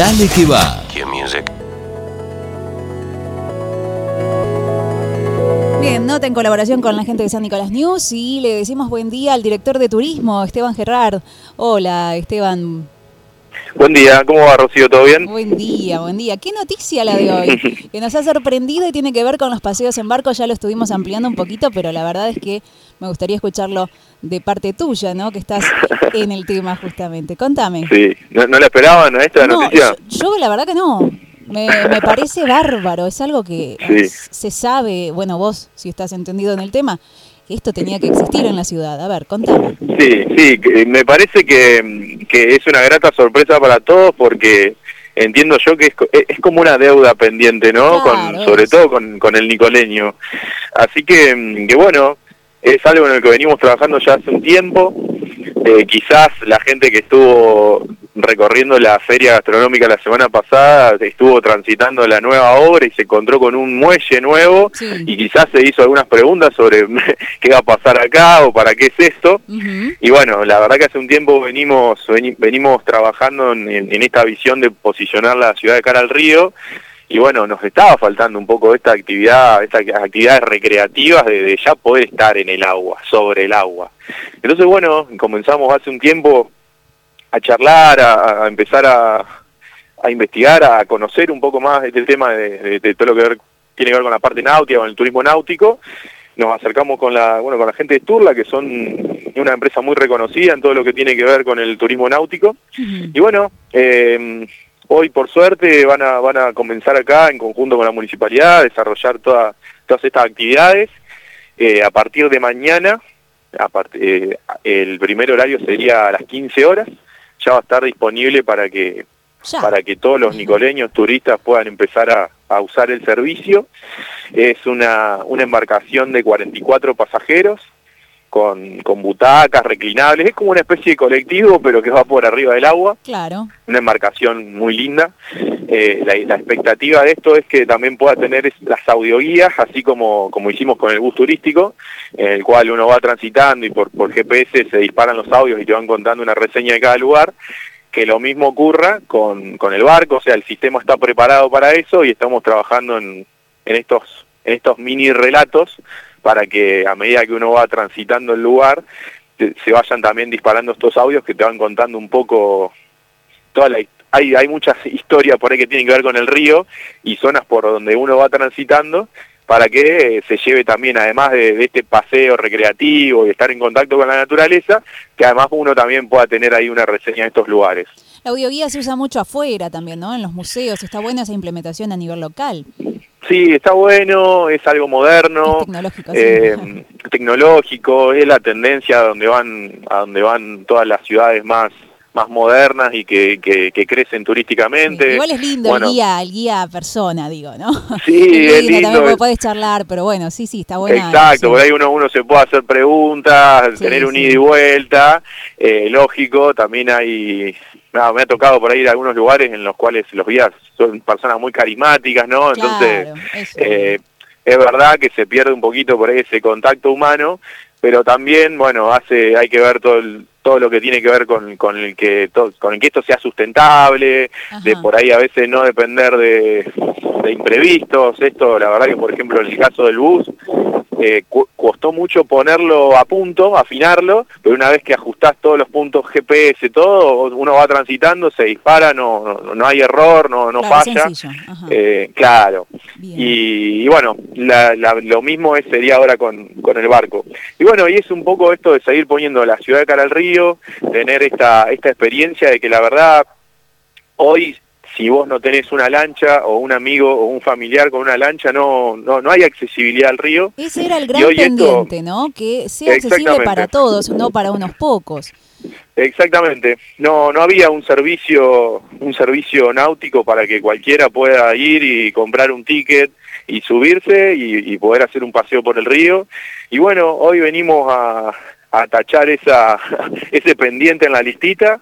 Dale que va. Bien, nota en colaboración con la gente de San Nicolás News y le decimos buen día al director de turismo, Esteban Gerard. Hola, Esteban. Buen día, ¿cómo va Rocío? ¿Todo bien? Buen día, buen día. ¿Qué noticia la de hoy? que nos ha sorprendido y tiene que ver con los paseos en barco, ya lo estuvimos ampliando un poquito, pero la verdad es que me gustaría escucharlo de parte tuya, ¿no? Que estás en el tema justamente. Contame. Sí, ¿no, la esperaban a esta noticia? Yo, la verdad que no. Me, parece bárbaro, es algo que se sabe, bueno, vos si estás entendido en el tema, esto tenía que existir en la ciudad. A ver, contame. Sí, sí, me parece que, que es una grata sorpresa para todos porque entiendo yo que es, es como una deuda pendiente, ¿no? con, sobre todo con, con el nicoleño. Así que, que bueno, es algo en el que venimos trabajando ya hace un tiempo. Eh, quizás la gente que estuvo recorriendo la feria gastronómica la semana pasada estuvo transitando la nueva obra y se encontró con un muelle nuevo y quizás se hizo algunas preguntas sobre qué va a pasar acá o para qué es esto. Y bueno, la verdad que hace un tiempo venimos, venimos trabajando en, en esta visión de posicionar la ciudad de cara al río y bueno, nos estaba faltando un poco esta actividad, estas actividades recreativas de, ya poder estar en el agua, sobre el agua. Entonces bueno, comenzamos hace un tiempo a charlar, a, empezar a, investigar, a conocer un poco más este tema de, todo lo que tiene que ver con la parte náutica, con el turismo náutico. Nos acercamos con la, bueno, con la gente de Sturla, que son una empresa muy reconocida en todo lo que tiene que ver con el turismo náutico. Y bueno, eh, Hoy, por suerte, van a, van a comenzar acá, en conjunto con la municipalidad, a desarrollar todas estas actividades. Eh, a partir de mañana, eh, el primer horario sería a las 15 horas, ya va a estar disponible para que, para que todos los nicoleños turistas puedan empezar a, a usar el servicio. Es una, una embarcación de 44 pasajeros, con, con butacas reclinables, es como una especie de colectivo, pero que va por arriba del agua. Claro. Una embarcación muy linda. Eh, la, expectativa de esto es que también pueda tener las audioguías, así como, como hicimos con el bus turístico, en el cual uno va transitando y por, por GPS se disparan los audios y te van contando una reseña de cada lugar que lo mismo ocurra con, con el barco, o sea, el sistema está preparado para eso y estamos trabajando en, en estos, en estos mini relatos para que a medida que uno va transitando el lugar, se vayan también disparando estos audios que te van contando un poco toda la hay, hay muchas historias por ahí que tienen que ver con el río y zonas por donde uno va transitando para que eh, se lleve también, además de, este paseo recreativo y estar en contacto con la naturaleza, que además uno también pueda tener ahí una reseña de estos lugares. La audioguía se usa mucho afuera también, ¿no? En los museos, está buena esa implementación a nivel local. Sí, está bueno, es algo moderno, tecnológico, eh, tecnológico, es la tendencia a donde van, a donde van todas las ciudades más más modernas y que, que, crecen turísticamente. igual es lindo el guía, el guía persona, digo, ¿no? Sí, es lindo. También puedes charlar, pero bueno, sí, sí, está bueno. Exacto, por ahí uno, uno se puede hacer preguntas, tener un ida y vuelta, eh, lógico, también hay me ha tocado por ahí ir a algunos lugares en los cuales los guías son personas muy carismáticas, ¿no? Entonces, eh, es verdad que se pierde un poquito por ahí ese contacto humano, pero también, bueno, hace hay que ver todo todo lo que tiene que ver con, con el que con el que esto sea sustentable, de por ahí a veces no depender de, de imprevistos. Esto, la verdad que por ejemplo en el caso del bus, eh, costó mucho ponerlo a punto, afinarlo, pero una vez que ajustás todos los puntos GPS, todo, uno va transitando, se dispara, no, no, hay error, no, no falla. Eh, claro. Y, bueno, lo mismo sería ahora con, con el barco. Y bueno, y es un poco esto de seguir poniendo la ciudad de cara al río, tener esta, esta experiencia de que la verdad hoy si vos no tenés una lancha o un amigo o un familiar con una lancha, no, no, no hay accesibilidad al río. Ese era el gran pendiente, ¿no? Que sea accesible para todos, no para unos pocos. Exactamente. No, no había un servicio, un servicio náutico para que cualquiera pueda ir y comprar un ticket y subirse y, poder hacer un paseo por el río. Y bueno, hoy venimos a, a tachar esa, ese pendiente en la listita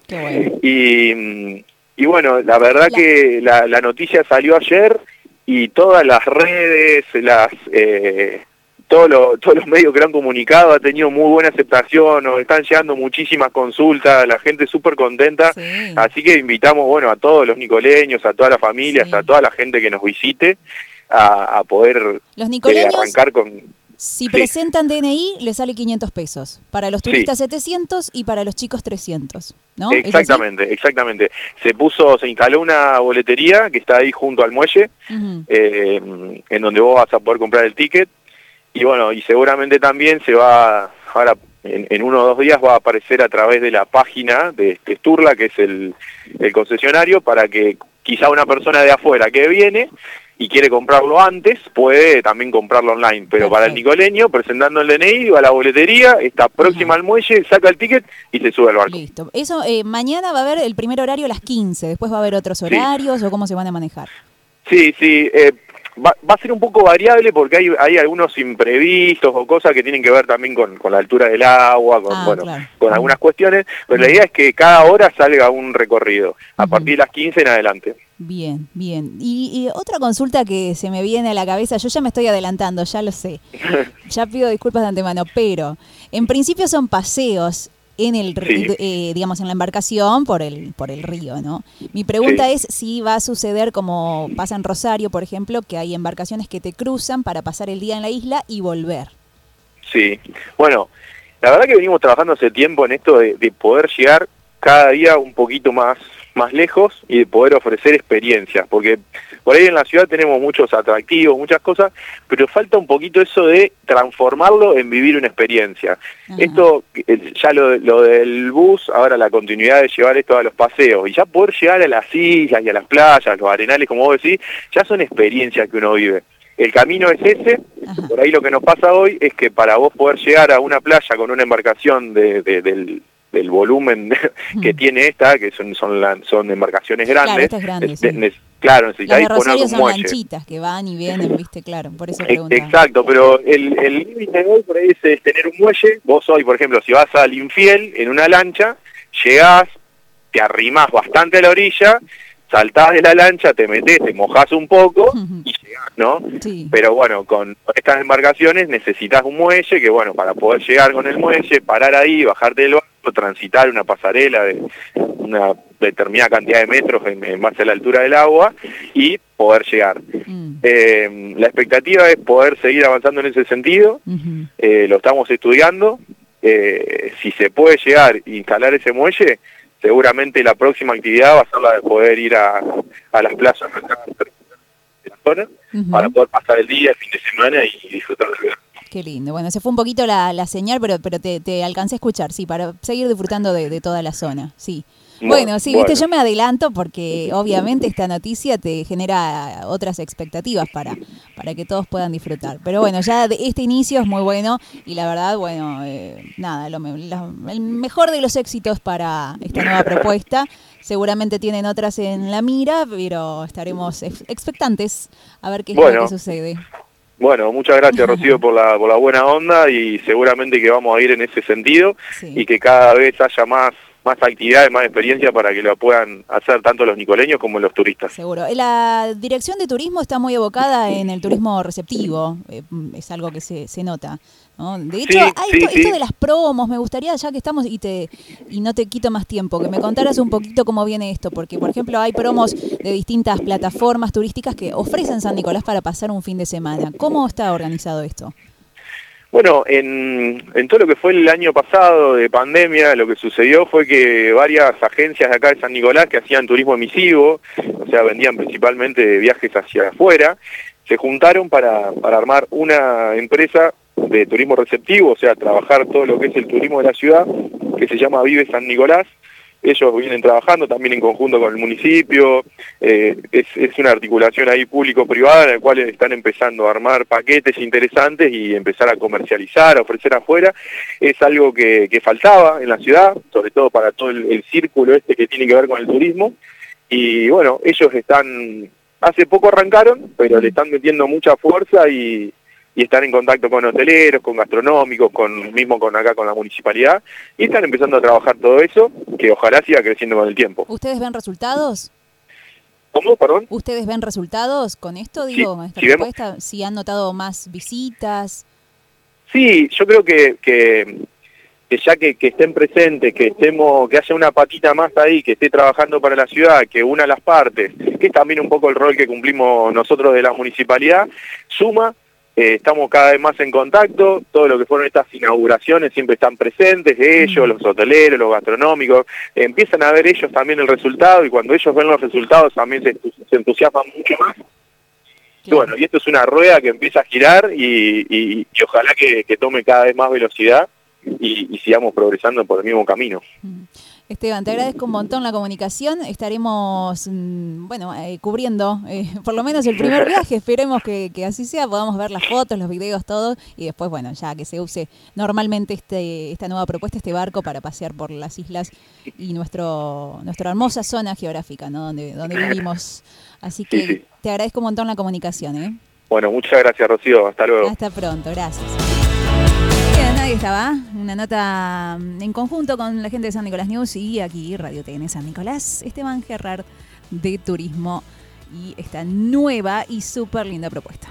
y y bueno, la verdad que la, la, noticia salió ayer y todas las redes, las, eh, todos los medios que lo han comunicado ha tenido muy buena aceptación, nos están llegando muchísimas consultas, la gente súper contenta, así que invitamos bueno a todos los nicoleños, a todas las familias, a toda la gente que nos visite a, poder los eh, arrancar con si presentan DNI, le sale 500 pesos. Para los turistas 700 y para los chicos 300, ¿no? Exactamente, exactamente. Se puso, se instaló una boletería que está ahí junto al muelle, eh, en donde vos vas a poder comprar el ticket. Y bueno, y seguramente también se va, ahora en, uno o dos días va a aparecer a través de la página de, Sturla, que es el, el concesionario, para que quizá una persona de afuera que viene y quiere comprarlo antes, puede también comprarlo online. Pero para el nicoleño, presentando el DNI, va a la boletería, está próxima al muelle, saca el ticket y se sube al barco. Listo. Eso, eh, mañana va a haber el primer horario a las 15, después va a haber otros horarios o cómo se van a manejar. Sí, sí. Eh, va, a ser un poco variable porque hay, hay algunos imprevistos o cosas que tienen que ver también con, con la altura del agua, con, ah, bueno, con algunas cuestiones, pero la idea es que cada hora salga un recorrido, a partir de las 15 en adelante. Bien, bien. Y, otra consulta que se me viene a la cabeza, yo ya me estoy adelantando, ya lo sé. Ya pido disculpas de antemano, pero en principio son paseos en el eh, digamos en la embarcación por el por el río, ¿no? Mi pregunta es si va a suceder como pasa en Rosario, por ejemplo, que hay embarcaciones que te cruzan para pasar el día en la isla y volver. Sí. Bueno, la verdad que venimos trabajando hace tiempo en esto de, de poder llegar cada día un poquito más más lejos y de poder ofrecer experiencias, porque por ahí en la ciudad tenemos muchos atractivos, muchas cosas, pero falta un poquito eso de transformarlo en vivir una experiencia. Esto, eh, ya lo, lo, del bus, ahora la continuidad de llevar esto a los paseos, y ya poder llegar a las islas y a las playas, los arenales, como vos decís, ya son experiencias que uno vive. El camino es ese, por ahí lo que nos pasa hoy es que para vos poder llegar a una playa con una embarcación de, del del volumen que tiene esta, que son son, son embarcaciones grandes, claro, necesitáis poner un son lanchitas que van y vienen, viste, claro, por eso Exacto, pero el límite de hoy por ahí es, tener un muelle, vos hoy, por ejemplo, si vas al Infiel en una lancha, llegás, te arrimás bastante a la orilla, saltás de la lancha, te metés, te mojás un poco ¿no? Pero bueno, con estas embarcaciones necesitas un muelle que, bueno, para poder llegar con el muelle, parar ahí, bajarte del barco, transitar una pasarela de una determinada cantidad de metros en, base a la altura del agua y poder llegar. Mm. Eh, la expectativa es poder seguir avanzando en ese sentido, eh, lo estamos estudiando, eh, si se puede llegar e instalar ese muelle, seguramente la próxima actividad va a ser la de poder ir a, a las plazas de la zona para poder pasar el día, el fin de semana y disfrutar del verano. Qué lindo. Bueno, se fue un poquito la, la señal, pero, pero te, te, alcancé a escuchar, sí, para seguir disfrutando de, de toda la zona, sí. Bueno, sí, viste, yo me adelanto porque obviamente esta noticia te genera otras expectativas para, para que todos puedan disfrutar. Pero bueno, ya este inicio es muy bueno y la verdad, bueno, eh, nada, lo, el mejor de los éxitos para esta nueva propuesta. Seguramente tienen otras en la mira, pero estaremos expectantes a ver qué es lo que sucede. Bueno, muchas gracias Rocío por la, por la buena onda y seguramente que vamos a ir en ese sentido y que cada vez haya más más actividades, más experiencia para que lo puedan hacer tanto los nicoleños como los turistas. Seguro. La dirección de turismo está muy evocada en el turismo receptivo, eh, es algo que se, se nota. De hecho, hay esto, de las promos, me gustaría, ya que estamos y te y no te quito más tiempo, que me contaras un poquito cómo viene esto, porque por ejemplo hay promos de distintas plataformas turísticas que ofrecen San Nicolás para pasar un fin de semana. ¿Cómo está organizado esto? Bueno, en, en todo lo que fue el año pasado de pandemia, lo que sucedió fue que varias agencias de acá de San Nicolás que hacían turismo emisivo, o sea, vendían principalmente viajes hacia afuera, se juntaron para, para armar una empresa de turismo receptivo, o sea, trabajar todo lo que es el turismo de la ciudad, que se llama Vive San Nicolás. Ellos vienen trabajando también en conjunto con el municipio, eh, es, una articulación ahí público-privada en la cual están empezando a armar paquetes interesantes y empezar a comercializar, a ofrecer afuera. Es algo que, faltaba en la ciudad, sobre todo para todo el círculo este que tiene que ver con el turismo. Y bueno, ellos están, hace poco arrancaron, pero le están metiendo mucha fuerza y, y están en contacto con hoteleros, con gastronómicos, con mismo con acá con la municipalidad y están empezando a trabajar todo eso que ojalá siga creciendo con el tiempo. ¿Ustedes ven resultados? ¿Cómo, perdón? ¿Ustedes ven resultados con esto, digo, esta si? ¿Si han notado más visitas? Sí, yo creo que, que, ya que, estén presentes, que estemos, que haya una patita más ahí, que esté trabajando para la ciudad, que una las partes, que es también un poco el rol que cumplimos nosotros de la municipalidad, suma eh, estamos cada vez más en contacto, todo lo que fueron estas inauguraciones siempre están presentes, ellos, los hoteleros, los gastronómicos, empiezan a ver ellos también el resultado y cuando ellos ven los resultados también se, entusiasman mucho más. Y bueno, y esto es una rueda que empieza a girar y, ojalá que, tome cada vez más velocidad y, sigamos progresando por el mismo camino. Esteban, te agradezco un montón la comunicación. Estaremos, mm, bueno, eh, cubriendo eh, por lo menos el primer viaje. Esperemos que, así sea, podamos ver las fotos, los videos, todo. Y después, bueno, ya que se use normalmente este, esta nueva propuesta, este barco para pasear por las islas y nuestro, nuestra hermosa zona geográfica, ¿no? Donde, donde vivimos. Así que te agradezco un montón la comunicación, ¿eh? Bueno, muchas gracias, Rocío. Hasta luego. Hasta pronto, gracias. Ahí estaba, una nota mm, en conjunto con la gente de San Nicolás News y aquí Radio TN San Nicolás, Esteban Gerrard de Turismo y esta nueva y súper linda propuesta.